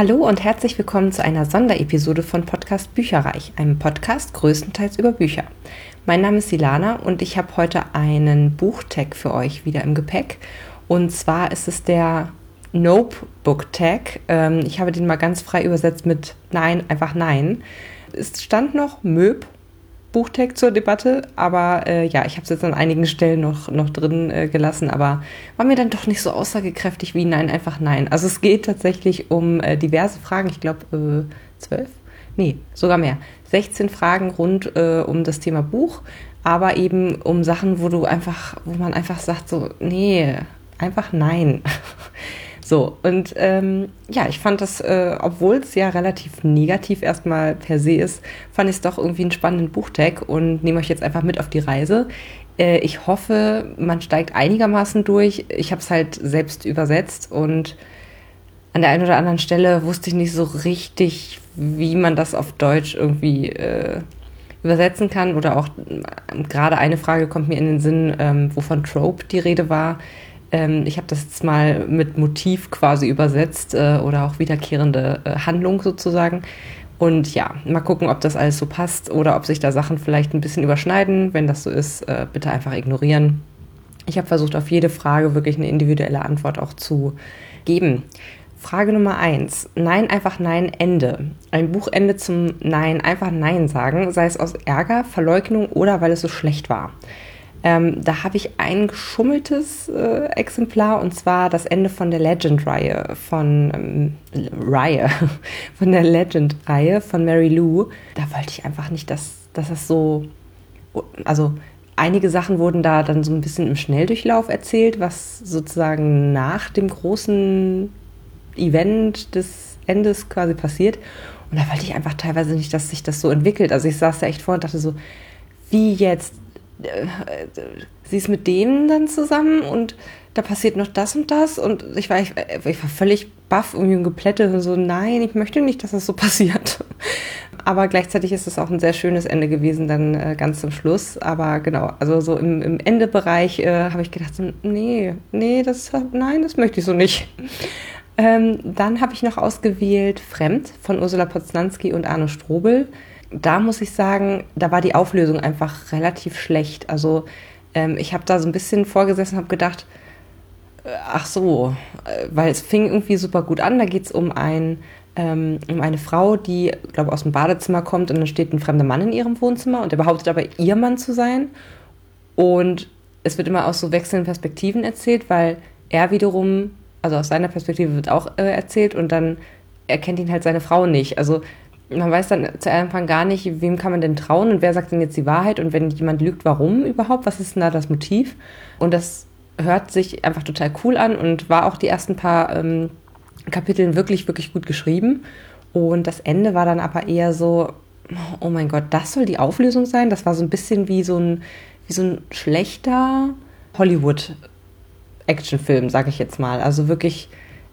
Hallo und herzlich willkommen zu einer Sonderepisode von Podcast Bücherreich, einem Podcast größtenteils über Bücher. Mein Name ist Silana und ich habe heute einen Buchtag für euch wieder im Gepäck. Und zwar ist es der Nope Book Tag. Ähm, ich habe den mal ganz frei übersetzt mit Nein, einfach Nein. Es stand noch Möb Buchtag zur Debatte, aber äh, ja, ich habe es jetzt an einigen Stellen noch, noch drin äh, gelassen, aber war mir dann doch nicht so aussagekräftig wie Nein, einfach Nein. Also es geht tatsächlich um äh, diverse Fragen, ich glaube äh, zwölf, nee, sogar mehr. 16 Fragen rund äh, um das Thema Buch, aber eben um Sachen, wo du einfach, wo man einfach sagt, so, nee, einfach nein. So, und ähm, ja, ich fand das, äh, obwohl es ja relativ negativ erstmal per se ist, fand ich es doch irgendwie einen spannenden Buchtag und nehme euch jetzt einfach mit auf die Reise. Äh, ich hoffe, man steigt einigermaßen durch. Ich habe es halt selbst übersetzt und an der einen oder anderen Stelle wusste ich nicht so richtig, wie man das auf Deutsch irgendwie äh, übersetzen kann. Oder auch äh, gerade eine Frage kommt mir in den Sinn, ähm, wovon Trope die Rede war. Ähm, ich habe das jetzt mal mit Motiv quasi übersetzt äh, oder auch wiederkehrende äh, Handlung sozusagen. Und ja, mal gucken, ob das alles so passt oder ob sich da Sachen vielleicht ein bisschen überschneiden. Wenn das so ist, äh, bitte einfach ignorieren. Ich habe versucht, auf jede Frage wirklich eine individuelle Antwort auch zu geben. Frage Nummer eins: Nein, einfach Nein, Ende. Ein Buchende zum Nein, einfach Nein sagen, sei es aus Ärger, Verleugnung oder weil es so schlecht war. Ähm, da habe ich ein geschummeltes äh, Exemplar und zwar das Ende von der Legend-Reihe von ähm, Reihe von der Legend-Reihe von Mary Lou. Da wollte ich einfach nicht, dass, dass das so, also einige Sachen wurden da dann so ein bisschen im Schnelldurchlauf erzählt, was sozusagen nach dem großen Event des Endes quasi passiert. Und da wollte ich einfach teilweise nicht, dass sich das so entwickelt. Also ich saß da echt vor und dachte so, wie jetzt sie ist mit denen dann zusammen und da passiert noch das und das und ich war, ich, ich war völlig baff und geplättet und so, nein, ich möchte nicht, dass das so passiert. Aber gleichzeitig ist es auch ein sehr schönes Ende gewesen, dann äh, ganz zum Schluss. Aber genau, also so im, im Endebereich äh, habe ich gedacht, so, nee, nee, das, nein, das möchte ich so nicht. Ähm, dann habe ich noch ausgewählt Fremd von Ursula Poznanski und Arno Strobel da muss ich sagen, da war die Auflösung einfach relativ schlecht. Also ähm, ich habe da so ein bisschen vorgesessen und habe gedacht, äh, ach so, äh, weil es fing irgendwie super gut an. Da geht es um, ein, ähm, um eine Frau, die, glaube aus dem Badezimmer kommt und dann steht ein fremder Mann in ihrem Wohnzimmer und er behauptet aber, ihr Mann zu sein. Und es wird immer aus so wechselnden Perspektiven erzählt, weil er wiederum, also aus seiner Perspektive wird auch äh, erzählt und dann erkennt ihn halt seine Frau nicht. Also man weiß dann zu Anfang gar nicht, wem kann man denn trauen und wer sagt denn jetzt die Wahrheit und wenn jemand lügt, warum überhaupt? Was ist denn da das Motiv? Und das hört sich einfach total cool an und war auch die ersten paar ähm, Kapiteln wirklich, wirklich gut geschrieben. Und das Ende war dann aber eher so, oh mein Gott, das soll die Auflösung sein. Das war so ein bisschen wie so ein, wie so ein schlechter Hollywood-Actionfilm, sage ich jetzt mal. Also wirklich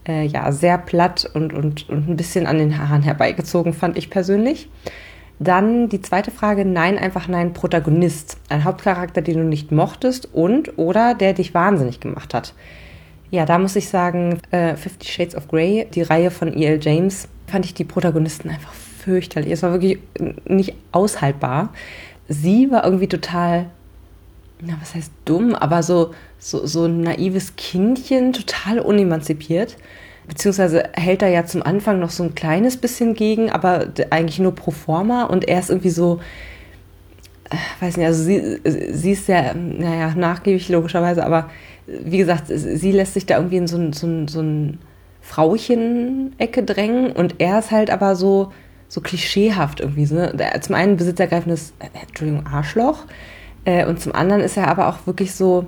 äh, ja, sehr platt und, und, und ein bisschen an den Haaren herbeigezogen, fand ich persönlich. Dann die zweite Frage, nein, einfach nein, Protagonist. Ein Hauptcharakter, den du nicht mochtest und oder der dich wahnsinnig gemacht hat. Ja, da muss ich sagen, äh, Fifty Shades of Grey, die Reihe von E.L. James, fand ich die Protagonisten einfach fürchterlich. Es war wirklich nicht aushaltbar. Sie war irgendwie total na, was heißt dumm, aber so, so, so ein naives Kindchen, total unemanzipiert. Beziehungsweise hält er ja zum Anfang noch so ein kleines bisschen gegen, aber eigentlich nur pro forma und er ist irgendwie so, äh, weiß nicht, also sie, sie ist sehr, naja, nachgiebig logischerweise, aber wie gesagt, sie lässt sich da irgendwie in so ein, so ein, so ein Frauchen-Ecke drängen und er ist halt aber so, so klischeehaft irgendwie. So, ne? Zum einen besitzergreifendes, äh, Entschuldigung, Arschloch, äh, und zum anderen ist er aber auch wirklich so,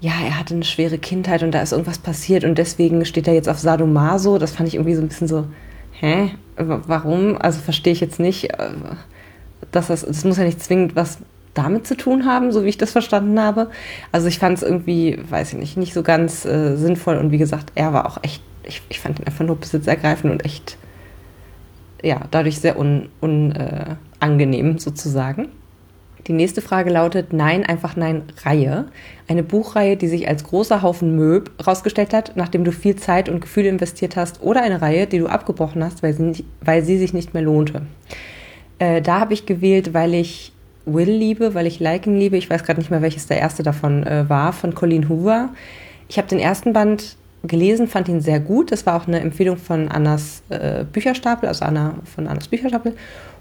ja, er hatte eine schwere Kindheit und da ist irgendwas passiert und deswegen steht er jetzt auf Sadomaso. Das fand ich irgendwie so ein bisschen so, hä? Warum? Also verstehe ich jetzt nicht. Äh, dass das, das muss ja nicht zwingend was damit zu tun haben, so wie ich das verstanden habe. Also ich fand es irgendwie, weiß ich nicht, nicht so ganz äh, sinnvoll und wie gesagt, er war auch echt, ich, ich fand ihn einfach nur besitzergreifend und echt, ja, dadurch sehr unangenehm un, äh, sozusagen. Die nächste Frage lautet Nein, einfach Nein, Reihe. Eine Buchreihe, die sich als großer Haufen Möb rausgestellt hat, nachdem du viel Zeit und Gefühle investiert hast, oder eine Reihe, die du abgebrochen hast, weil sie, nicht, weil sie sich nicht mehr lohnte. Äh, da habe ich gewählt, weil ich Will liebe, weil ich Liking liebe. Ich weiß gerade nicht mehr, welches der erste davon äh, war, von Colleen Hoover. Ich habe den ersten Band gelesen, fand ihn sehr gut. Das war auch eine Empfehlung von Annas äh, Bücherstapel, also Anna von Annas Bücherstapel.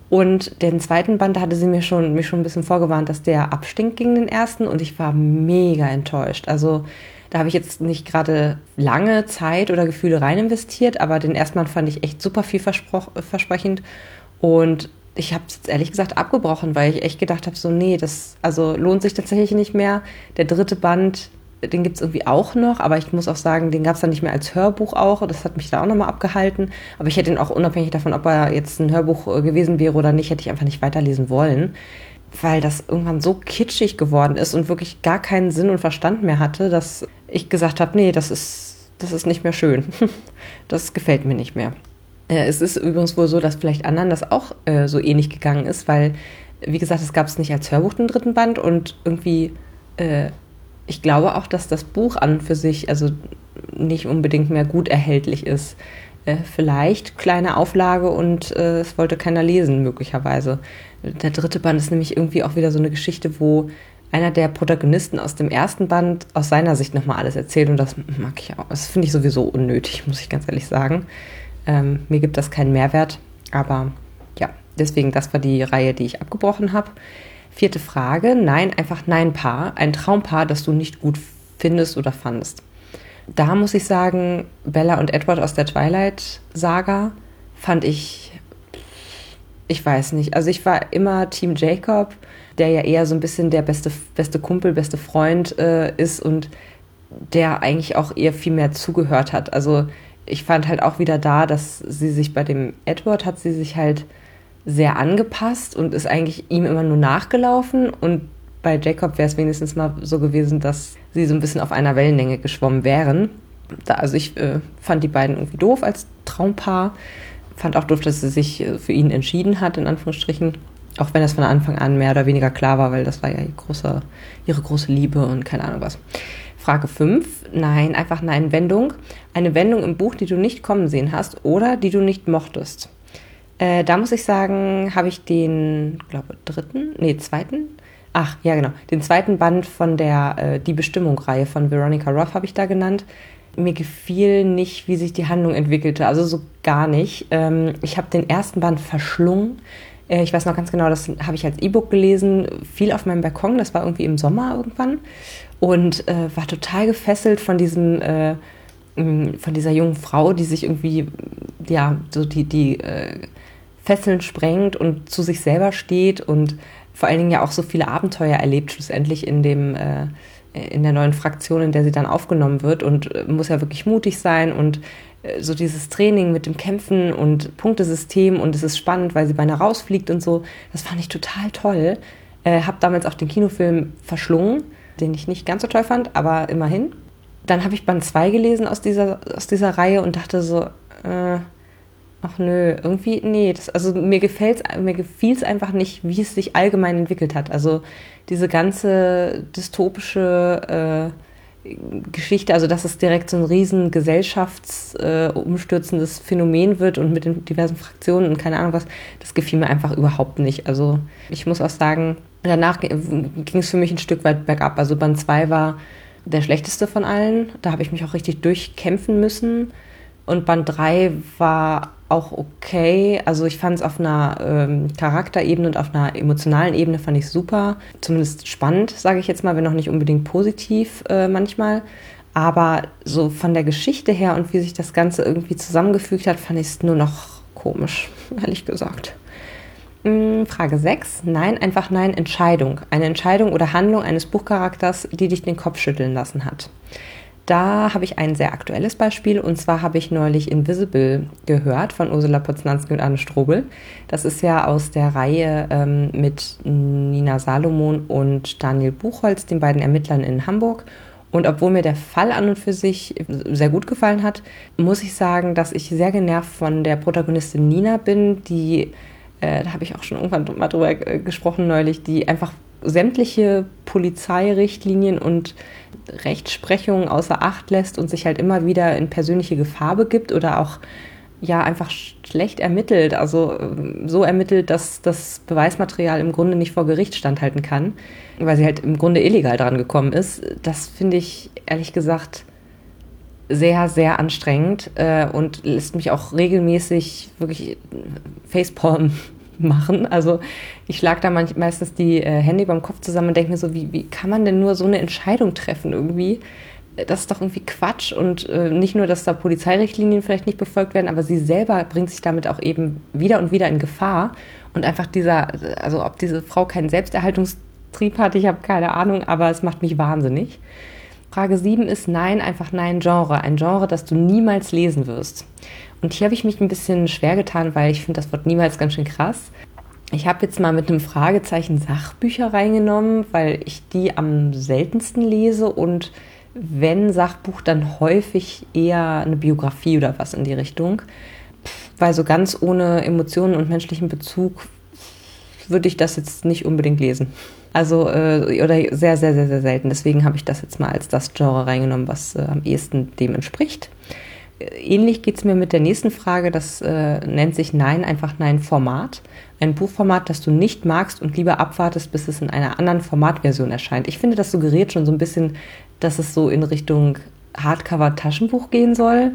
Und den zweiten Band, da hatte sie mir schon, mich schon ein bisschen vorgewarnt, dass der abstinkt gegen den ersten und ich war mega enttäuscht. Also da habe ich jetzt nicht gerade lange Zeit oder Gefühle rein investiert, aber den ersten Band fand ich echt super vielversprechend und ich habe es jetzt ehrlich gesagt abgebrochen, weil ich echt gedacht habe, so nee, das also lohnt sich tatsächlich nicht mehr. Der dritte Band, den gibt es irgendwie auch noch, aber ich muss auch sagen, den gab es dann nicht mehr als Hörbuch auch. Das hat mich da auch nochmal abgehalten. Aber ich hätte ihn auch unabhängig davon, ob er jetzt ein Hörbuch äh, gewesen wäre oder nicht, hätte ich einfach nicht weiterlesen wollen. Weil das irgendwann so kitschig geworden ist und wirklich gar keinen Sinn und Verstand mehr hatte, dass ich gesagt habe, nee, das ist, das ist nicht mehr schön. das gefällt mir nicht mehr. Äh, es ist übrigens wohl so, dass vielleicht anderen das auch äh, so ähnlich gegangen ist, weil, wie gesagt, es gab es nicht als Hörbuch den dritten Band und irgendwie äh, ich glaube auch, dass das Buch an für sich also nicht unbedingt mehr gut erhältlich ist. Äh, vielleicht kleine Auflage und äh, es wollte keiner lesen, möglicherweise. Der dritte Band ist nämlich irgendwie auch wieder so eine Geschichte, wo einer der Protagonisten aus dem ersten Band aus seiner Sicht nochmal alles erzählt und das mag ich auch. Das finde ich sowieso unnötig, muss ich ganz ehrlich sagen. Ähm, mir gibt das keinen Mehrwert, aber ja, deswegen, das war die Reihe, die ich abgebrochen habe. Vierte Frage, nein, einfach nein Paar, ein Traumpaar, das du nicht gut findest oder fandest. Da muss ich sagen, Bella und Edward aus der Twilight-Saga fand ich, ich weiß nicht, also ich war immer Team Jacob, der ja eher so ein bisschen der beste, beste Kumpel, beste Freund äh, ist und der eigentlich auch eher viel mehr zugehört hat. Also ich fand halt auch wieder da, dass sie sich bei dem Edward hat sie sich halt sehr angepasst und ist eigentlich ihm immer nur nachgelaufen. Und bei Jacob wäre es wenigstens mal so gewesen, dass sie so ein bisschen auf einer Wellenlänge geschwommen wären. Da, also ich äh, fand die beiden irgendwie doof als Traumpaar. Fand auch doof, dass sie sich äh, für ihn entschieden hat, in Anführungsstrichen. Auch wenn das von Anfang an mehr oder weniger klar war, weil das war ja ihre große, ihre große Liebe und keine Ahnung was. Frage 5. Nein, einfach nein, Wendung. Eine Wendung im Buch, die du nicht kommen sehen hast oder die du nicht mochtest. Äh, da muss ich sagen, habe ich den, glaube dritten, nee, zweiten, ach ja genau, den zweiten Band von der äh, Die Bestimmung-Reihe von Veronica Roth habe ich da genannt. Mir gefiel nicht, wie sich die Handlung entwickelte, also so gar nicht. Ähm, ich habe den ersten Band verschlungen. Äh, ich weiß noch ganz genau, das habe ich als E-Book gelesen, viel auf meinem Balkon, das war irgendwie im Sommer irgendwann und äh, war total gefesselt von diesem äh, von dieser jungen Frau, die sich irgendwie, ja, so die, die äh, Fesseln sprengt und zu sich selber steht und vor allen Dingen ja auch so viele Abenteuer erlebt, schlussendlich in dem, äh, in der neuen Fraktion, in der sie dann aufgenommen wird und äh, muss ja wirklich mutig sein und äh, so dieses Training mit dem Kämpfen und Punktesystem und es ist spannend, weil sie beinahe rausfliegt und so, das fand ich total toll. Äh, hab damals auch den Kinofilm verschlungen, den ich nicht ganz so toll fand, aber immerhin. Dann habe ich Band 2 gelesen aus dieser, aus dieser Reihe und dachte so, äh, Ach nö, irgendwie, nee, das, also mir gefällt's, mir gefiel es einfach nicht, wie es sich allgemein entwickelt hat. Also diese ganze dystopische äh, Geschichte, also dass es direkt so ein riesen gesellschaftsumstürzendes äh, Phänomen wird und mit den diversen Fraktionen und keine Ahnung was, das gefiel mir einfach überhaupt nicht. Also ich muss auch sagen, danach ging es für mich ein Stück weit bergab. Also Band 2 war der schlechteste von allen. Da habe ich mich auch richtig durchkämpfen müssen. Und Band 3 war auch okay. Also ich fand es auf einer ähm, Charakterebene und auf einer emotionalen Ebene fand ich super. Zumindest spannend, sage ich jetzt mal, wenn noch nicht unbedingt positiv äh, manchmal. Aber so von der Geschichte her und wie sich das Ganze irgendwie zusammengefügt hat, fand ich es nur noch komisch, ehrlich gesagt. Hm, Frage 6. Nein, einfach nein, Entscheidung. Eine Entscheidung oder Handlung eines Buchcharakters, die dich den Kopf schütteln lassen hat. Da habe ich ein sehr aktuelles Beispiel und zwar habe ich neulich Invisible gehört von Ursula Poznanski und Anne Strobel. Das ist ja aus der Reihe ähm, mit Nina Salomon und Daniel Buchholz, den beiden Ermittlern in Hamburg. Und obwohl mir der Fall an und für sich sehr gut gefallen hat, muss ich sagen, dass ich sehr genervt von der Protagonistin Nina bin, die, äh, da habe ich auch schon irgendwann mal drüber äh, gesprochen neulich, die einfach sämtliche Polizeirichtlinien und Rechtsprechungen außer Acht lässt und sich halt immer wieder in persönliche Gefahr begibt oder auch ja einfach schlecht ermittelt, also ähm, so ermittelt, dass das Beweismaterial im Grunde nicht vor Gericht standhalten kann, weil sie halt im Grunde illegal dran gekommen ist. Das finde ich ehrlich gesagt sehr, sehr anstrengend äh, und lässt mich auch regelmäßig wirklich Facepalm machen. Also ich schlage da manch, meistens die äh, Hände beim Kopf zusammen und denke mir so, wie, wie kann man denn nur so eine Entscheidung treffen irgendwie? Das ist doch irgendwie Quatsch und äh, nicht nur, dass da Polizeirichtlinien vielleicht nicht befolgt werden, aber sie selber bringt sich damit auch eben wieder und wieder in Gefahr. Und einfach dieser, also ob diese Frau keinen Selbsterhaltungstrieb hat, ich habe keine Ahnung, aber es macht mich wahnsinnig. Frage 7 ist Nein, einfach Nein Genre. Ein Genre, das du niemals lesen wirst. Und hier habe ich mich ein bisschen schwer getan, weil ich finde das Wort niemals ganz schön krass. Ich habe jetzt mal mit einem Fragezeichen Sachbücher reingenommen, weil ich die am seltensten lese und wenn Sachbuch, dann häufig eher eine Biografie oder was in die Richtung. Weil so ganz ohne Emotionen und menschlichen Bezug würde ich das jetzt nicht unbedingt lesen. Also, äh, oder sehr, sehr, sehr, sehr selten. Deswegen habe ich das jetzt mal als das Genre reingenommen, was äh, am ehesten dem entspricht. Äh, ähnlich geht es mir mit der nächsten Frage, das äh, nennt sich Nein, einfach Nein Format. Ein Buchformat, das du nicht magst und lieber abwartest, bis es in einer anderen Formatversion erscheint. Ich finde, das suggeriert schon so ein bisschen, dass es so in Richtung Hardcover-Taschenbuch gehen soll,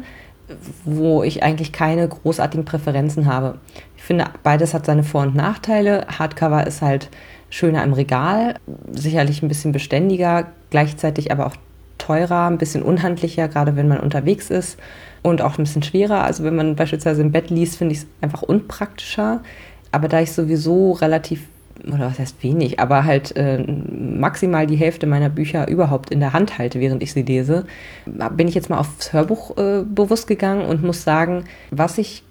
wo ich eigentlich keine großartigen Präferenzen habe. Ich finde, beides hat seine Vor- und Nachteile. Hardcover ist halt schöner im Regal, sicherlich ein bisschen beständiger, gleichzeitig aber auch teurer, ein bisschen unhandlicher, gerade wenn man unterwegs ist und auch ein bisschen schwerer. Also wenn man beispielsweise im Bett liest, finde ich es einfach unpraktischer. Aber da ich sowieso relativ, oder was heißt wenig, aber halt äh, maximal die Hälfte meiner Bücher überhaupt in der Hand halte, während ich sie lese, bin ich jetzt mal aufs Hörbuch äh, bewusst gegangen und muss sagen, was ich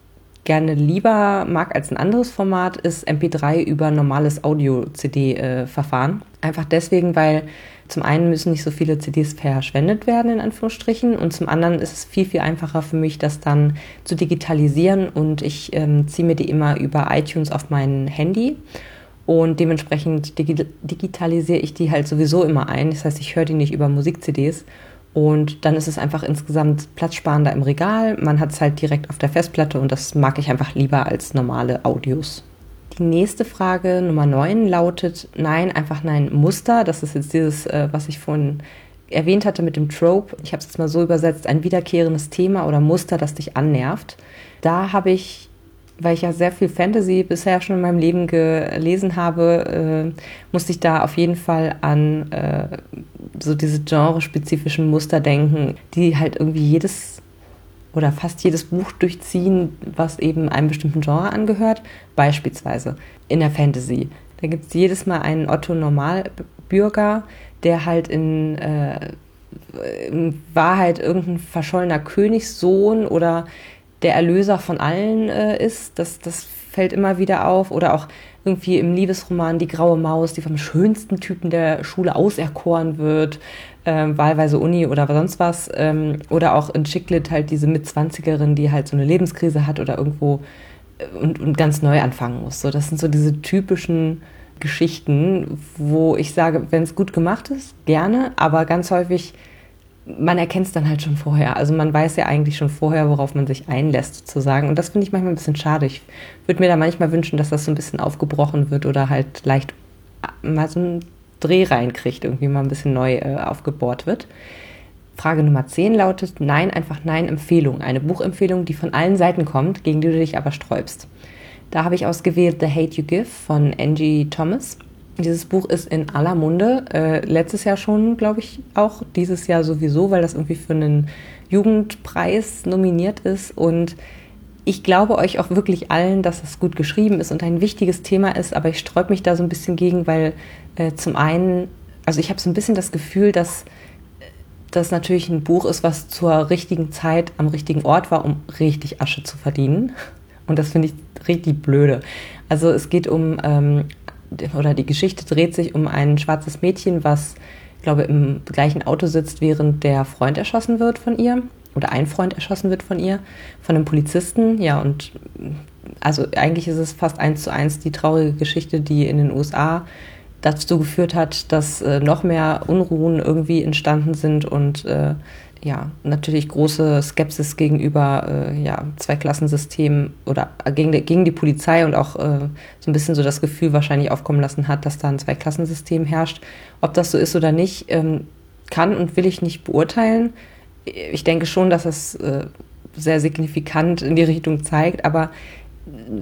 gerne lieber mag als ein anderes Format, ist MP3 über normales Audio-CD-Verfahren. Einfach deswegen, weil zum einen müssen nicht so viele CDs verschwendet werden, in Anführungsstrichen, und zum anderen ist es viel, viel einfacher für mich, das dann zu digitalisieren und ich ähm, ziehe mir die immer über iTunes auf mein Handy und dementsprechend digi digitalisiere ich die halt sowieso immer ein. Das heißt, ich höre die nicht über Musik-CDs und dann ist es einfach insgesamt platzsparender im Regal. Man hat es halt direkt auf der Festplatte und das mag ich einfach lieber als normale Audios. Die nächste Frage, Nummer 9, lautet Nein, einfach nein, Muster. Das ist jetzt dieses, äh, was ich vorhin erwähnt hatte mit dem Trope. Ich habe es jetzt mal so übersetzt, ein wiederkehrendes Thema oder Muster, das dich annervt. Da habe ich weil ich ja sehr viel Fantasy bisher schon in meinem Leben gelesen habe, äh, musste ich da auf jeden Fall an äh, so diese genrespezifischen Muster denken, die halt irgendwie jedes oder fast jedes Buch durchziehen, was eben einem bestimmten Genre angehört. Beispielsweise in der Fantasy. Da gibt es jedes Mal einen Otto Normalbürger, der halt in, äh, in Wahrheit irgendein verschollener Königssohn oder der Erlöser von allen äh, ist. Das, das fällt immer wieder auf. Oder auch irgendwie im Liebesroman die graue Maus, die vom schönsten Typen der Schule auserkoren wird, äh, wahlweise Uni oder sonst was. Ähm, oder auch in Chicklit halt diese Mitzwanzigerin, die halt so eine Lebenskrise hat oder irgendwo äh, und, und ganz neu anfangen muss. So, das sind so diese typischen Geschichten, wo ich sage, wenn es gut gemacht ist, gerne, aber ganz häufig man erkennt es dann halt schon vorher. Also man weiß ja eigentlich schon vorher, worauf man sich einlässt, sozusagen. Und das finde ich manchmal ein bisschen schade. Ich würde mir da manchmal wünschen, dass das so ein bisschen aufgebrochen wird oder halt leicht mal so einen Dreh reinkriegt, irgendwie mal ein bisschen neu äh, aufgebohrt wird. Frage Nummer 10 lautet: Nein, einfach Nein, Empfehlung. Eine Buchempfehlung, die von allen Seiten kommt, gegen die du dich aber sträubst. Da habe ich ausgewählt The Hate You Give von Angie Thomas. Dieses Buch ist in aller Munde. Äh, letztes Jahr schon, glaube ich, auch. Dieses Jahr sowieso, weil das irgendwie für einen Jugendpreis nominiert ist. Und ich glaube euch auch wirklich allen, dass es gut geschrieben ist und ein wichtiges Thema ist. Aber ich sträube mich da so ein bisschen gegen, weil äh, zum einen, also ich habe so ein bisschen das Gefühl, dass das natürlich ein Buch ist, was zur richtigen Zeit am richtigen Ort war, um richtig Asche zu verdienen. Und das finde ich richtig blöde. Also es geht um ähm, oder die Geschichte dreht sich um ein schwarzes Mädchen, was, glaube im gleichen Auto sitzt, während der Freund erschossen wird von ihr oder ein Freund erschossen wird von ihr, von einem Polizisten. Ja, und also eigentlich ist es fast eins zu eins die traurige Geschichte, die in den USA dazu geführt hat, dass äh, noch mehr Unruhen irgendwie entstanden sind und äh, ja, natürlich große Skepsis gegenüber äh, ja, Zweiklassensystemen oder gegen, die, gegen die Polizei und auch äh, so ein bisschen so das Gefühl wahrscheinlich aufkommen lassen hat, dass da ein Zweiklassensystem herrscht. Ob das so ist oder nicht, ähm, kann und will ich nicht beurteilen. Ich denke schon, dass es äh, sehr signifikant in die Richtung zeigt, aber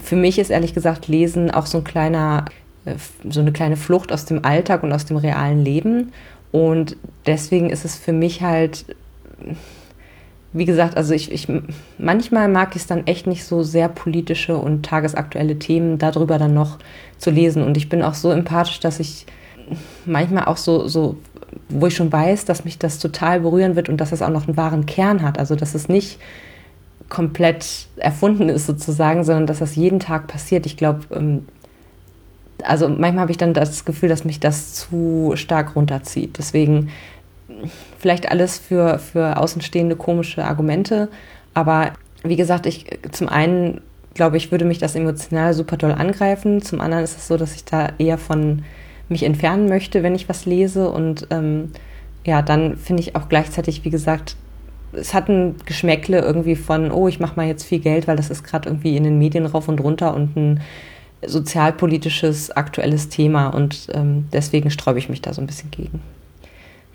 für mich ist ehrlich gesagt Lesen auch so ein kleiner, äh, so eine kleine Flucht aus dem Alltag und aus dem realen Leben. Und deswegen ist es für mich halt wie gesagt, also ich, ich manchmal mag ich es dann echt nicht so sehr politische und tagesaktuelle Themen darüber dann noch zu lesen. Und ich bin auch so empathisch, dass ich manchmal auch so, so, wo ich schon weiß, dass mich das total berühren wird und dass es auch noch einen wahren Kern hat. Also dass es nicht komplett erfunden ist sozusagen, sondern dass das jeden Tag passiert. Ich glaube, ähm, also manchmal habe ich dann das Gefühl, dass mich das zu stark runterzieht. Deswegen vielleicht alles für, für außenstehende komische Argumente. Aber wie gesagt, ich zum einen glaube ich, würde mich das emotional super doll angreifen. Zum anderen ist es so, dass ich da eher von mich entfernen möchte, wenn ich was lese. Und ähm, ja, dann finde ich auch gleichzeitig, wie gesagt, es hat ein Geschmäckle irgendwie von, oh, ich mache mal jetzt viel Geld, weil das ist gerade irgendwie in den Medien rauf und runter und ein sozialpolitisches, aktuelles Thema. Und ähm, deswegen sträube ich mich da so ein bisschen gegen.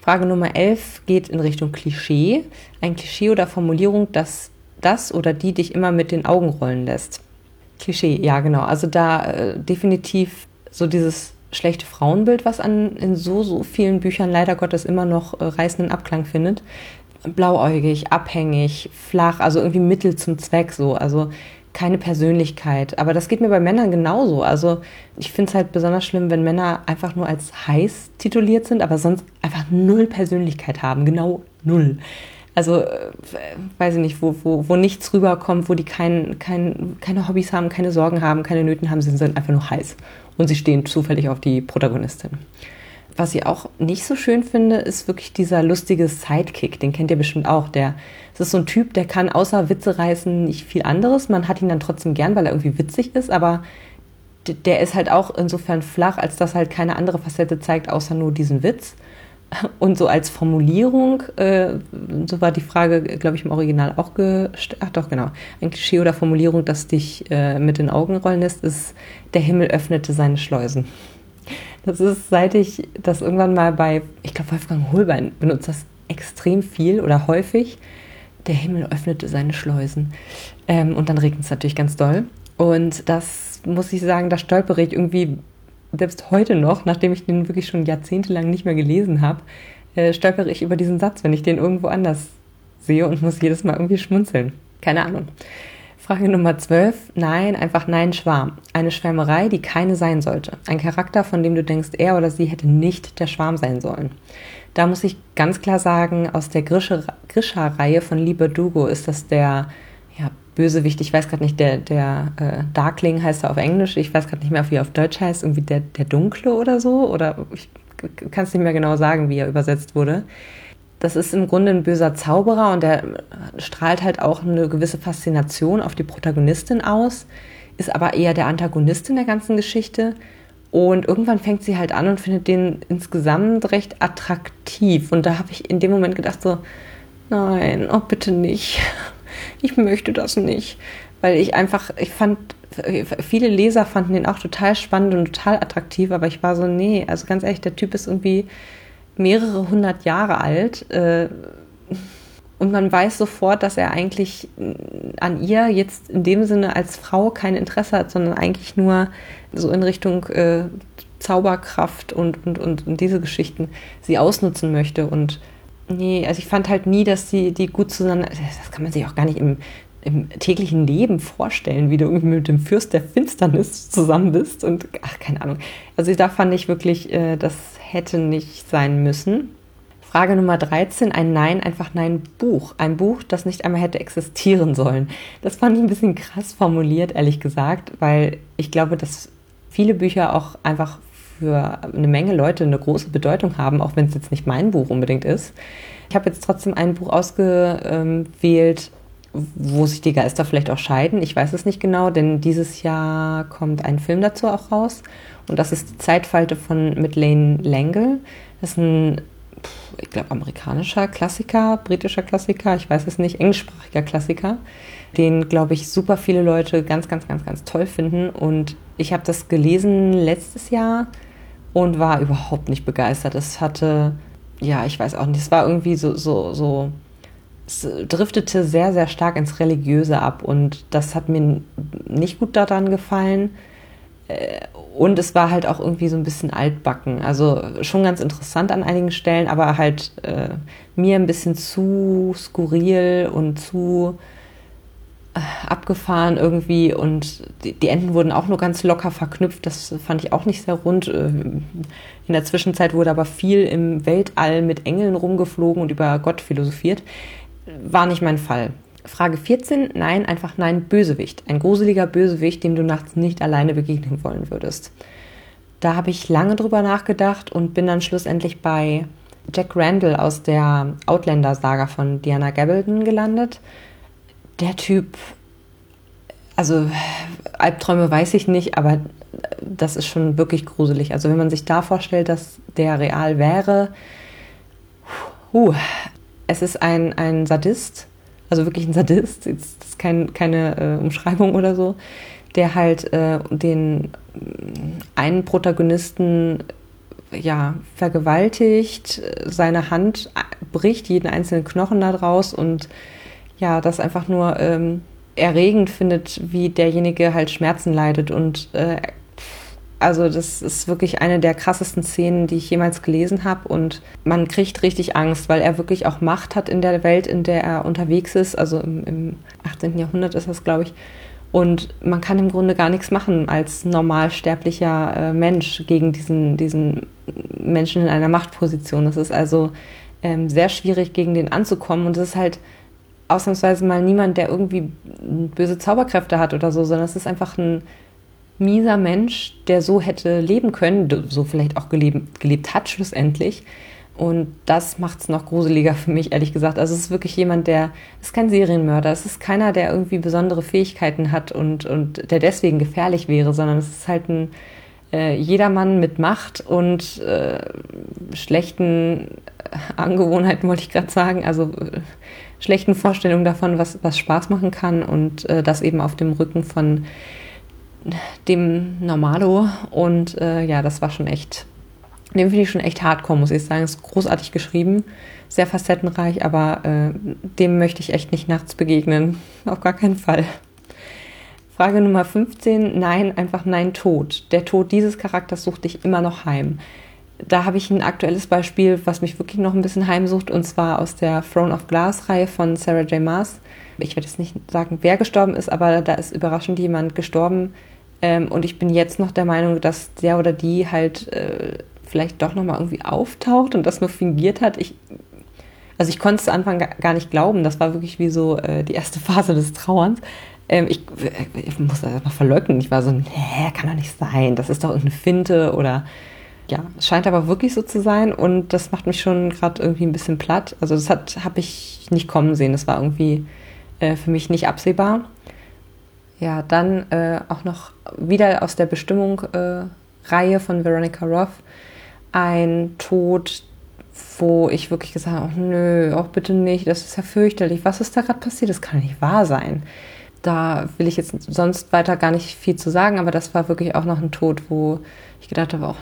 Frage Nummer 11 geht in Richtung Klischee. Ein Klischee oder Formulierung, das das oder die dich immer mit den Augen rollen lässt. Klischee, ja genau. Also da äh, definitiv so dieses schlechte Frauenbild, was an, in so, so vielen Büchern leider Gottes immer noch äh, reißenden Abklang findet. Blauäugig, abhängig, flach, also irgendwie Mittel zum Zweck so. Also keine Persönlichkeit. Aber das geht mir bei Männern genauso. Also ich finde es halt besonders schlimm, wenn Männer einfach nur als heiß tituliert sind, aber sonst einfach null Persönlichkeit haben. Genau null. Also, äh, weiß ich nicht, wo, wo, wo nichts rüberkommt, wo die kein, kein, keine Hobbys haben, keine Sorgen haben, keine Nöten haben, sie sind einfach nur heiß. Und sie stehen zufällig auf die Protagonistin. Was ich auch nicht so schön finde, ist wirklich dieser lustige Sidekick. Den kennt ihr bestimmt auch. Der, es ist so ein Typ, der kann außer Witze reißen nicht viel anderes. Man hat ihn dann trotzdem gern, weil er irgendwie witzig ist, aber der ist halt auch insofern flach, als dass halt keine andere Facette zeigt, außer nur diesen Witz. Und so als Formulierung, äh, so war die Frage, glaube ich, im Original auch gestellt. Ach doch, genau. Ein Klischee oder Formulierung, das dich äh, mit den Augen rollen lässt, ist, der Himmel öffnete seine Schleusen. Das ist, seit ich das irgendwann mal bei, ich glaube, Wolfgang Holbein benutzt das extrem viel oder häufig. Der Himmel öffnete seine Schleusen. Ähm, und dann regnet es natürlich ganz doll. Und das muss ich sagen, da stolpere ich irgendwie selbst heute noch, nachdem ich den wirklich schon jahrzehntelang nicht mehr gelesen habe, äh, stolpere ich über diesen Satz, wenn ich den irgendwo anders sehe und muss jedes Mal irgendwie schmunzeln. Keine Ahnung. Frage Nummer 12. Nein, einfach nein, Schwarm. Eine Schwärmerei, die keine sein sollte. Ein Charakter, von dem du denkst, er oder sie hätte nicht der Schwarm sein sollen. Da muss ich ganz klar sagen, aus der Grisha-Reihe von Lieber Dugo ist das der ja, Bösewicht, ich weiß gerade nicht, der, der äh, Darkling heißt er auf Englisch, ich weiß gerade nicht mehr, wie er auf Deutsch heißt, irgendwie der, der Dunkle oder so, oder ich kann es nicht mehr genau sagen, wie er übersetzt wurde das ist im Grunde ein böser Zauberer und der strahlt halt auch eine gewisse Faszination auf die Protagonistin aus, ist aber eher der Antagonist in der ganzen Geschichte. Und irgendwann fängt sie halt an und findet den insgesamt recht attraktiv. Und da habe ich in dem Moment gedacht so, nein, oh bitte nicht. Ich möchte das nicht. Weil ich einfach, ich fand, viele Leser fanden den auch total spannend und total attraktiv, aber ich war so, nee, also ganz ehrlich, der Typ ist irgendwie mehrere hundert Jahre alt. Äh, und man weiß sofort, dass er eigentlich an ihr jetzt in dem Sinne als Frau kein Interesse hat, sondern eigentlich nur so in Richtung äh, Zauberkraft und, und, und, und, diese Geschichten sie ausnutzen möchte. Und nee, also ich fand halt nie, dass sie die gut zusammen. Das kann man sich auch gar nicht im, im täglichen Leben vorstellen, wie du irgendwie mit dem Fürst der Finsternis zusammen bist. Und ach, keine Ahnung. Also da fand ich wirklich, äh, das hätte nicht sein müssen. Frage Nummer 13, ein Nein, einfach Nein Buch. Ein Buch, das nicht einmal hätte existieren sollen. Das fand ich ein bisschen krass formuliert, ehrlich gesagt, weil ich glaube, dass viele Bücher auch einfach für eine Menge Leute eine große Bedeutung haben, auch wenn es jetzt nicht mein Buch unbedingt ist. Ich habe jetzt trotzdem ein Buch ausgewählt, wo sich die Geister vielleicht auch scheiden. Ich weiß es nicht genau, denn dieses Jahr kommt ein Film dazu auch raus. Und das ist die Zeitfalte von Lane Langle. Das ist ein, ich glaube, amerikanischer Klassiker, britischer Klassiker, ich weiß es nicht, englischsprachiger Klassiker, den, glaube ich, super viele Leute ganz, ganz, ganz, ganz toll finden. Und ich habe das gelesen letztes Jahr und war überhaupt nicht begeistert. Es hatte, ja, ich weiß auch nicht, es war irgendwie so, so, so, es driftete sehr, sehr stark ins Religiöse ab und das hat mir nicht gut daran gefallen. Äh, und es war halt auch irgendwie so ein bisschen altbacken. Also schon ganz interessant an einigen Stellen, aber halt äh, mir ein bisschen zu skurril und zu abgefahren irgendwie. Und die, die, Enden wurden auch nur ganz locker verknüpft. Das fand ich auch nicht sehr rund. Äh, in der Zwischenzeit wurde aber viel im Weltall mit Engeln rumgeflogen und über Gott philosophiert. War nicht mein Fall. Frage 14. Nein, einfach nein, Bösewicht. Ein gruseliger Bösewicht, dem du nachts nicht alleine begegnen wollen würdest. Da habe ich lange drüber nachgedacht und bin dann schlussendlich bei Jack Randall aus der Outlander-Saga von Diana Gabaldon gelandet. Der Typ, also Albträume weiß ich nicht, aber das ist schon wirklich gruselig. Also wenn man sich da vorstellt, dass der real wäre, uh, es ist ein, ein Sadist, also wirklich ein Sadist, das ist kein, keine äh, Umschreibung oder so, der halt äh, den einen Protagonisten ja vergewaltigt, seine Hand bricht jeden einzelnen Knochen da draus und ja, das einfach nur ähm, erregend findet, wie derjenige halt Schmerzen leidet und äh, also das ist wirklich eine der krassesten Szenen, die ich jemals gelesen habe. Und man kriegt richtig Angst, weil er wirklich auch Macht hat in der Welt, in der er unterwegs ist. Also im, im 18. Jahrhundert ist das, glaube ich. Und man kann im Grunde gar nichts machen als normalsterblicher äh, Mensch gegen diesen, diesen Menschen in einer Machtposition. Es ist also ähm, sehr schwierig, gegen den anzukommen. Und es ist halt ausnahmsweise mal niemand, der irgendwie böse Zauberkräfte hat oder so, sondern es ist einfach ein mieser Mensch, der so hätte leben können, so vielleicht auch gelebt, gelebt hat schlussendlich. Und das macht es noch gruseliger für mich, ehrlich gesagt. Also es ist wirklich jemand, der ist kein Serienmörder. Es ist keiner, der irgendwie besondere Fähigkeiten hat und, und der deswegen gefährlich wäre, sondern es ist halt ein äh, Jedermann mit Macht und äh, schlechten Angewohnheiten, wollte ich gerade sagen. Also äh, schlechten Vorstellungen davon, was, was Spaß machen kann und äh, das eben auf dem Rücken von dem Normalo. Und äh, ja, das war schon echt, den finde ich schon echt hardcore, muss ich sagen. Ist großartig geschrieben, sehr facettenreich, aber äh, dem möchte ich echt nicht nachts begegnen. Auf gar keinen Fall. Frage Nummer 15. Nein, einfach nein, Tod. Der Tod dieses Charakters sucht dich immer noch heim. Da habe ich ein aktuelles Beispiel, was mich wirklich noch ein bisschen heimsucht, und zwar aus der Throne of Glass-Reihe von Sarah J. Maas. Ich werde jetzt nicht sagen, wer gestorben ist, aber da ist überraschend jemand gestorben, ähm, und ich bin jetzt noch der Meinung, dass der oder die halt äh, vielleicht doch nochmal irgendwie auftaucht und das nur fingiert hat. Ich, also ich konnte es zu Anfang gar nicht glauben. Das war wirklich wie so äh, die erste Phase des Trauerns. Ähm, ich, ich muss das erstmal verleugnen. Ich war so, nee, kann doch nicht sein. Das ist doch irgendeine Finte oder ja, es scheint aber wirklich so zu sein und das macht mich schon gerade irgendwie ein bisschen platt. Also das habe ich nicht kommen sehen. Das war irgendwie äh, für mich nicht absehbar. Ja, dann äh, auch noch wieder aus der Bestimmung-Reihe äh, von Veronica Roth ein Tod, wo ich wirklich gesagt habe, oh, nö, auch bitte nicht, das ist ja fürchterlich. Was ist da gerade passiert? Das kann nicht wahr sein. Da will ich jetzt sonst weiter gar nicht viel zu sagen, aber das war wirklich auch noch ein Tod, wo ich gedacht habe, auch,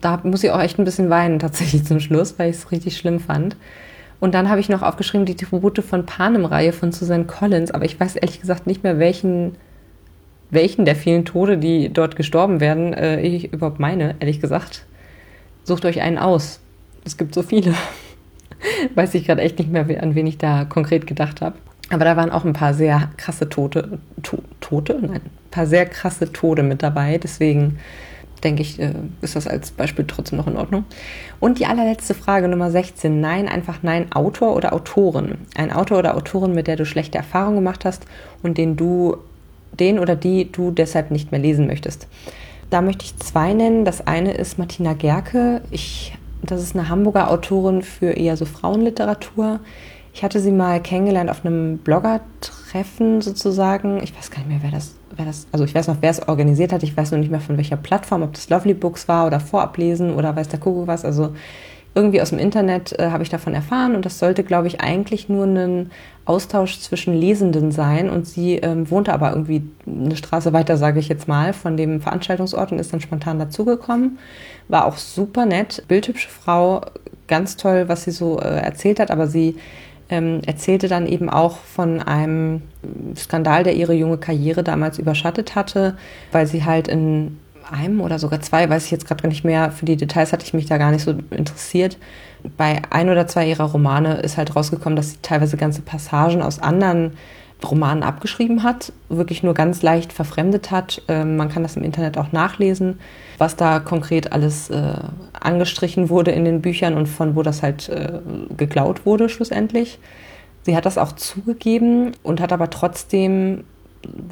da muss ich auch echt ein bisschen weinen tatsächlich zum Schluss, weil ich es richtig schlimm fand. Und dann habe ich noch aufgeschrieben die Tribute von Panem-Reihe von Susan Collins, aber ich weiß ehrlich gesagt nicht mehr, welchen, welchen der vielen Tode, die dort gestorben werden, äh, ich überhaupt meine, ehrlich gesagt. Sucht euch einen aus. Es gibt so viele. weiß ich gerade echt nicht mehr, an wen ich da konkret gedacht habe. Aber da waren auch ein paar sehr krasse Tote. To Tote? Nein, ein paar sehr krasse Tode mit dabei. Deswegen denke ich, äh, ist das als Beispiel trotzdem noch in Ordnung. Und die allerletzte Frage, Nummer 16. Nein, einfach nein, Autor oder Autorin. Ein Autor oder Autorin, mit der du schlechte Erfahrungen gemacht hast und den du, den oder die du deshalb nicht mehr lesen möchtest. Da möchte ich zwei nennen. Das eine ist Martina Gerke. Ich, das ist eine Hamburger Autorin für eher so Frauenliteratur. Ich hatte sie mal kennengelernt auf einem Blogger-Treffen sozusagen. Ich weiß gar nicht mehr, wer das, wer das, also ich weiß noch, wer es organisiert hat. Ich weiß noch nicht mehr von welcher Plattform, ob das Lovely Books war oder Vorablesen oder weiß der Kuckuck was. Also irgendwie aus dem Internet äh, habe ich davon erfahren und das sollte, glaube ich, eigentlich nur ein Austausch zwischen Lesenden sein. Und sie ähm, wohnte aber irgendwie eine Straße weiter, sage ich jetzt mal, von dem Veranstaltungsort und ist dann spontan dazugekommen. War auch super nett, bildhübsche Frau, ganz toll, was sie so äh, erzählt hat, aber sie ähm, erzählte dann eben auch von einem Skandal, der ihre junge Karriere damals überschattet hatte, weil sie halt in einem oder sogar zwei, weiß ich jetzt gerade nicht mehr, für die Details hatte ich mich da gar nicht so interessiert. Bei ein oder zwei ihrer Romane ist halt rausgekommen, dass sie teilweise ganze Passagen aus anderen Romanen abgeschrieben hat, wirklich nur ganz leicht verfremdet hat. Ähm, man kann das im Internet auch nachlesen, was da konkret alles äh, angestrichen wurde in den Büchern und von wo das halt äh, geklaut wurde schlussendlich. Sie hat das auch zugegeben und hat aber trotzdem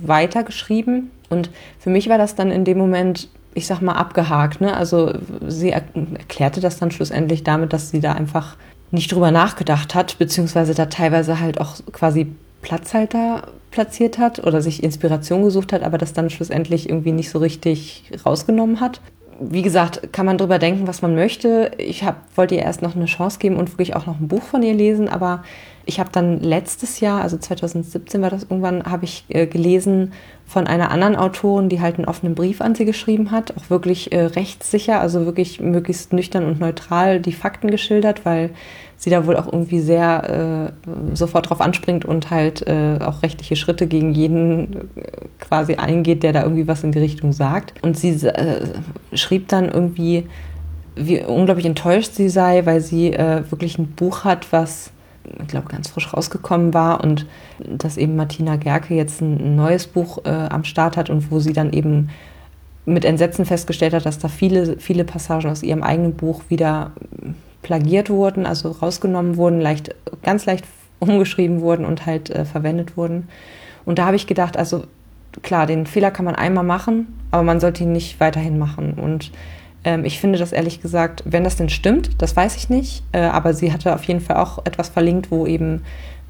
weitergeschrieben. Und für mich war das dann in dem Moment, ich sag mal, abgehakt. Ne? Also sie er erklärte das dann schlussendlich damit, dass sie da einfach nicht drüber nachgedacht hat, beziehungsweise da teilweise halt auch quasi Platzhalter platziert hat oder sich Inspiration gesucht hat, aber das dann schlussendlich irgendwie nicht so richtig rausgenommen hat. Wie gesagt, kann man drüber denken, was man möchte. Ich hab, wollte ihr erst noch eine Chance geben und wirklich auch noch ein Buch von ihr lesen, aber ich habe dann letztes Jahr, also 2017 war das irgendwann, habe ich äh, gelesen von einer anderen Autorin, die halt einen offenen Brief an sie geschrieben hat, auch wirklich äh, rechtssicher, also wirklich möglichst nüchtern und neutral die Fakten geschildert, weil sie da wohl auch irgendwie sehr äh, sofort drauf anspringt und halt äh, auch rechtliche Schritte gegen jeden äh, quasi eingeht, der da irgendwie was in die Richtung sagt. Und sie äh, schrieb dann irgendwie, wie unglaublich enttäuscht sie sei, weil sie äh, wirklich ein Buch hat, was ich glaube, ganz frisch rausgekommen war und dass eben Martina Gerke jetzt ein neues Buch äh, am Start hat und wo sie dann eben mit Entsetzen festgestellt hat, dass da viele, viele Passagen aus ihrem eigenen Buch wieder plagiert wurden, also rausgenommen wurden, leicht, ganz leicht umgeschrieben wurden und halt äh, verwendet wurden. Und da habe ich gedacht, also klar, den Fehler kann man einmal machen, aber man sollte ihn nicht weiterhin machen. Und ähm, ich finde das ehrlich gesagt, wenn das denn stimmt, das weiß ich nicht, äh, aber sie hatte auf jeden Fall auch etwas verlinkt, wo eben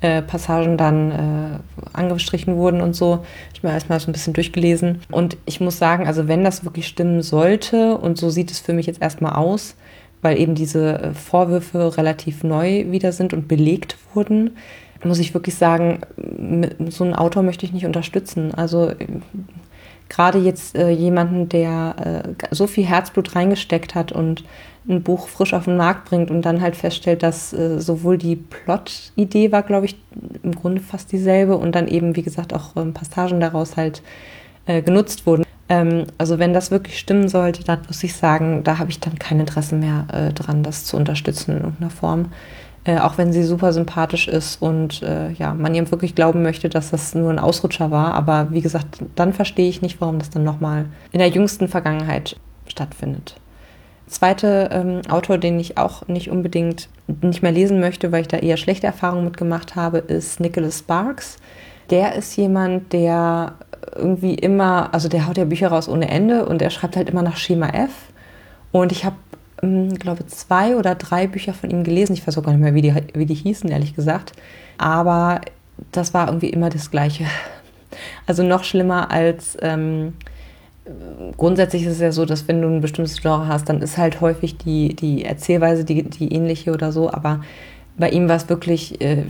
äh, Passagen dann äh, angestrichen wurden und so. Ich habe mir erstmal so ein bisschen durchgelesen. Und ich muss sagen, also wenn das wirklich stimmen sollte, und so sieht es für mich jetzt erstmal aus, weil eben diese äh, Vorwürfe relativ neu wieder sind und belegt wurden, muss ich wirklich sagen, so einen Autor möchte ich nicht unterstützen. Also gerade jetzt äh, jemanden, der äh, so viel Herzblut reingesteckt hat und ein Buch frisch auf den Markt bringt und dann halt feststellt, dass äh, sowohl die Plot-Idee war, glaube ich, im Grunde fast dieselbe und dann eben, wie gesagt, auch ähm, Passagen daraus halt äh, genutzt wurden. Ähm, also wenn das wirklich stimmen sollte, dann muss ich sagen, da habe ich dann kein Interesse mehr äh, dran, das zu unterstützen in irgendeiner Form. Äh, auch wenn sie super sympathisch ist und äh, ja, man ihm wirklich glauben möchte, dass das nur ein Ausrutscher war. Aber wie gesagt, dann verstehe ich nicht, warum das dann nochmal in der jüngsten Vergangenheit stattfindet. Zweiter ähm, Autor, den ich auch nicht unbedingt nicht mehr lesen möchte, weil ich da eher schlechte Erfahrungen mitgemacht habe, ist Nicholas Sparks. Der ist jemand, der irgendwie immer, also der haut ja Bücher raus ohne Ende und er schreibt halt immer nach Schema F. Und ich habe ähm, glaube, zwei oder drei Bücher von ihm gelesen. Ich weiß auch gar nicht mehr, wie die, wie die hießen, ehrlich gesagt. Aber das war irgendwie immer das Gleiche. Also noch schlimmer als ähm, grundsätzlich ist es ja so, dass wenn du ein bestimmtes Genre hast, dann ist halt häufig die, die Erzählweise die, die ähnliche oder so. Aber bei ihm war es wirklich, äh,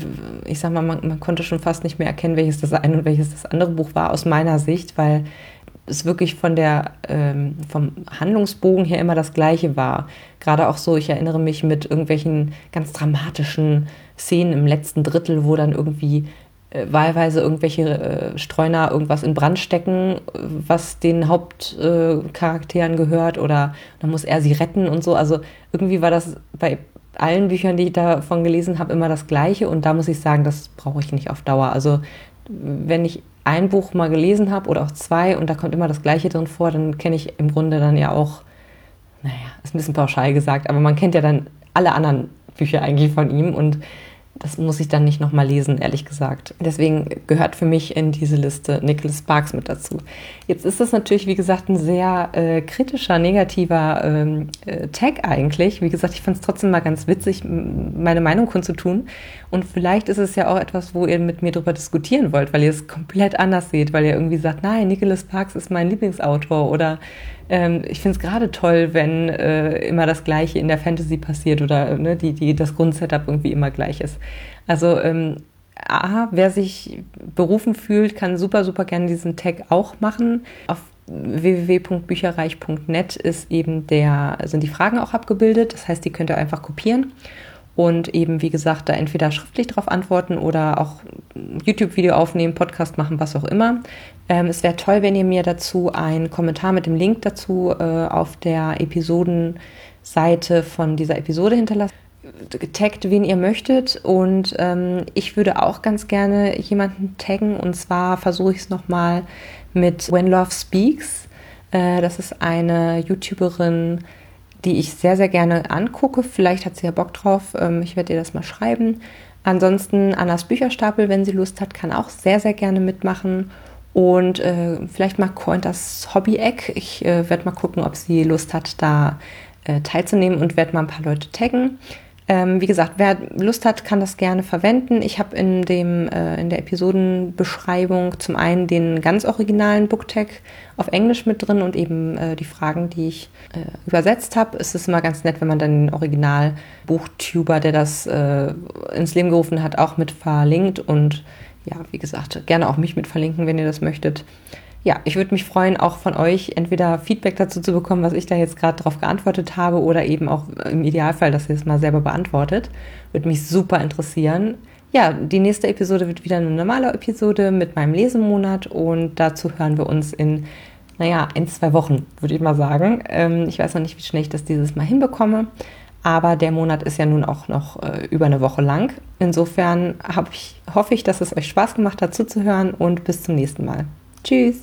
ich sag mal, man, man konnte schon fast nicht mehr erkennen, welches das eine und welches das andere Buch war, aus meiner Sicht, weil es wirklich von der, ähm, vom Handlungsbogen her immer das Gleiche war. Gerade auch so, ich erinnere mich mit irgendwelchen ganz dramatischen Szenen im letzten Drittel, wo dann irgendwie äh, wahlweise irgendwelche äh, Streuner irgendwas in Brand stecken, was den Hauptcharakteren äh, gehört oder dann muss er sie retten und so. Also irgendwie war das bei allen Büchern, die ich davon gelesen habe, immer das Gleiche und da muss ich sagen, das brauche ich nicht auf Dauer. Also wenn ich ein Buch mal gelesen habe oder auch zwei und da kommt immer das Gleiche drin vor, dann kenne ich im Grunde dann ja auch, naja, ist ein bisschen pauschal gesagt, aber man kennt ja dann alle anderen Bücher eigentlich von ihm und das muss ich dann nicht nochmal lesen, ehrlich gesagt. Deswegen gehört für mich in diese Liste Nicholas Sparks mit dazu. Jetzt ist das natürlich, wie gesagt, ein sehr äh, kritischer, negativer ähm, äh, Tag eigentlich. Wie gesagt, ich fand es trotzdem mal ganz witzig, meine Meinung kundzutun. Und vielleicht ist es ja auch etwas, wo ihr mit mir darüber diskutieren wollt, weil ihr es komplett anders seht, weil ihr irgendwie sagt, nein, Nicholas Sparks ist mein Lieblingsautor oder ähm, ich finde es gerade toll, wenn äh, immer das Gleiche in der Fantasy passiert oder ne, die, die, das Grundsetup irgendwie immer gleich ist. Also ähm, A, wer sich berufen fühlt, kann super, super gerne diesen Tag auch machen. Auf www.bücherreich.net ist eben der, sind die Fragen auch abgebildet. Das heißt, die könnt ihr einfach kopieren und eben, wie gesagt, da entweder schriftlich darauf antworten oder auch YouTube-Video aufnehmen, Podcast machen, was auch immer. Ähm, es wäre toll, wenn ihr mir dazu einen Kommentar mit dem Link dazu äh, auf der Episodenseite von dieser Episode hinterlasst. Taggt, wen ihr möchtet. Und ähm, ich würde auch ganz gerne jemanden taggen. Und zwar versuche ich es nochmal mit When Love Speaks. Äh, das ist eine YouTuberin, die ich sehr, sehr gerne angucke. Vielleicht hat sie ja Bock drauf. Ähm, ich werde ihr das mal schreiben. Ansonsten Annas Bücherstapel, wenn sie Lust hat, kann auch sehr, sehr gerne mitmachen. Und äh, vielleicht mal Coin das Hobby-Eck. Ich äh, werde mal gucken, ob sie Lust hat, da äh, teilzunehmen und werde mal ein paar Leute taggen. Ähm, wie gesagt, wer Lust hat, kann das gerne verwenden. Ich habe in, äh, in der Episodenbeschreibung zum einen den ganz originalen Booktag auf Englisch mit drin und eben äh, die Fragen, die ich äh, übersetzt habe. Es ist immer ganz nett, wenn man dann den Original-Buchtuber, der das äh, ins Leben gerufen hat, auch mit verlinkt. Und ja, wie gesagt, gerne auch mich mit verlinken, wenn ihr das möchtet ja, ich würde mich freuen, auch von euch entweder Feedback dazu zu bekommen, was ich da jetzt gerade darauf geantwortet habe, oder eben auch im Idealfall, dass ihr es mal selber beantwortet. Würde mich super interessieren. Ja, die nächste Episode wird wieder eine normale Episode mit meinem Lesemonat und dazu hören wir uns in, naja, ein, zwei Wochen, würde ich mal sagen. Ähm, ich weiß noch nicht, wie schnell ich das dieses Mal hinbekomme, aber der Monat ist ja nun auch noch äh, über eine Woche lang. Insofern ich, hoffe ich, dass es euch Spaß gemacht hat zuzuhören und bis zum nächsten Mal. Tschüss!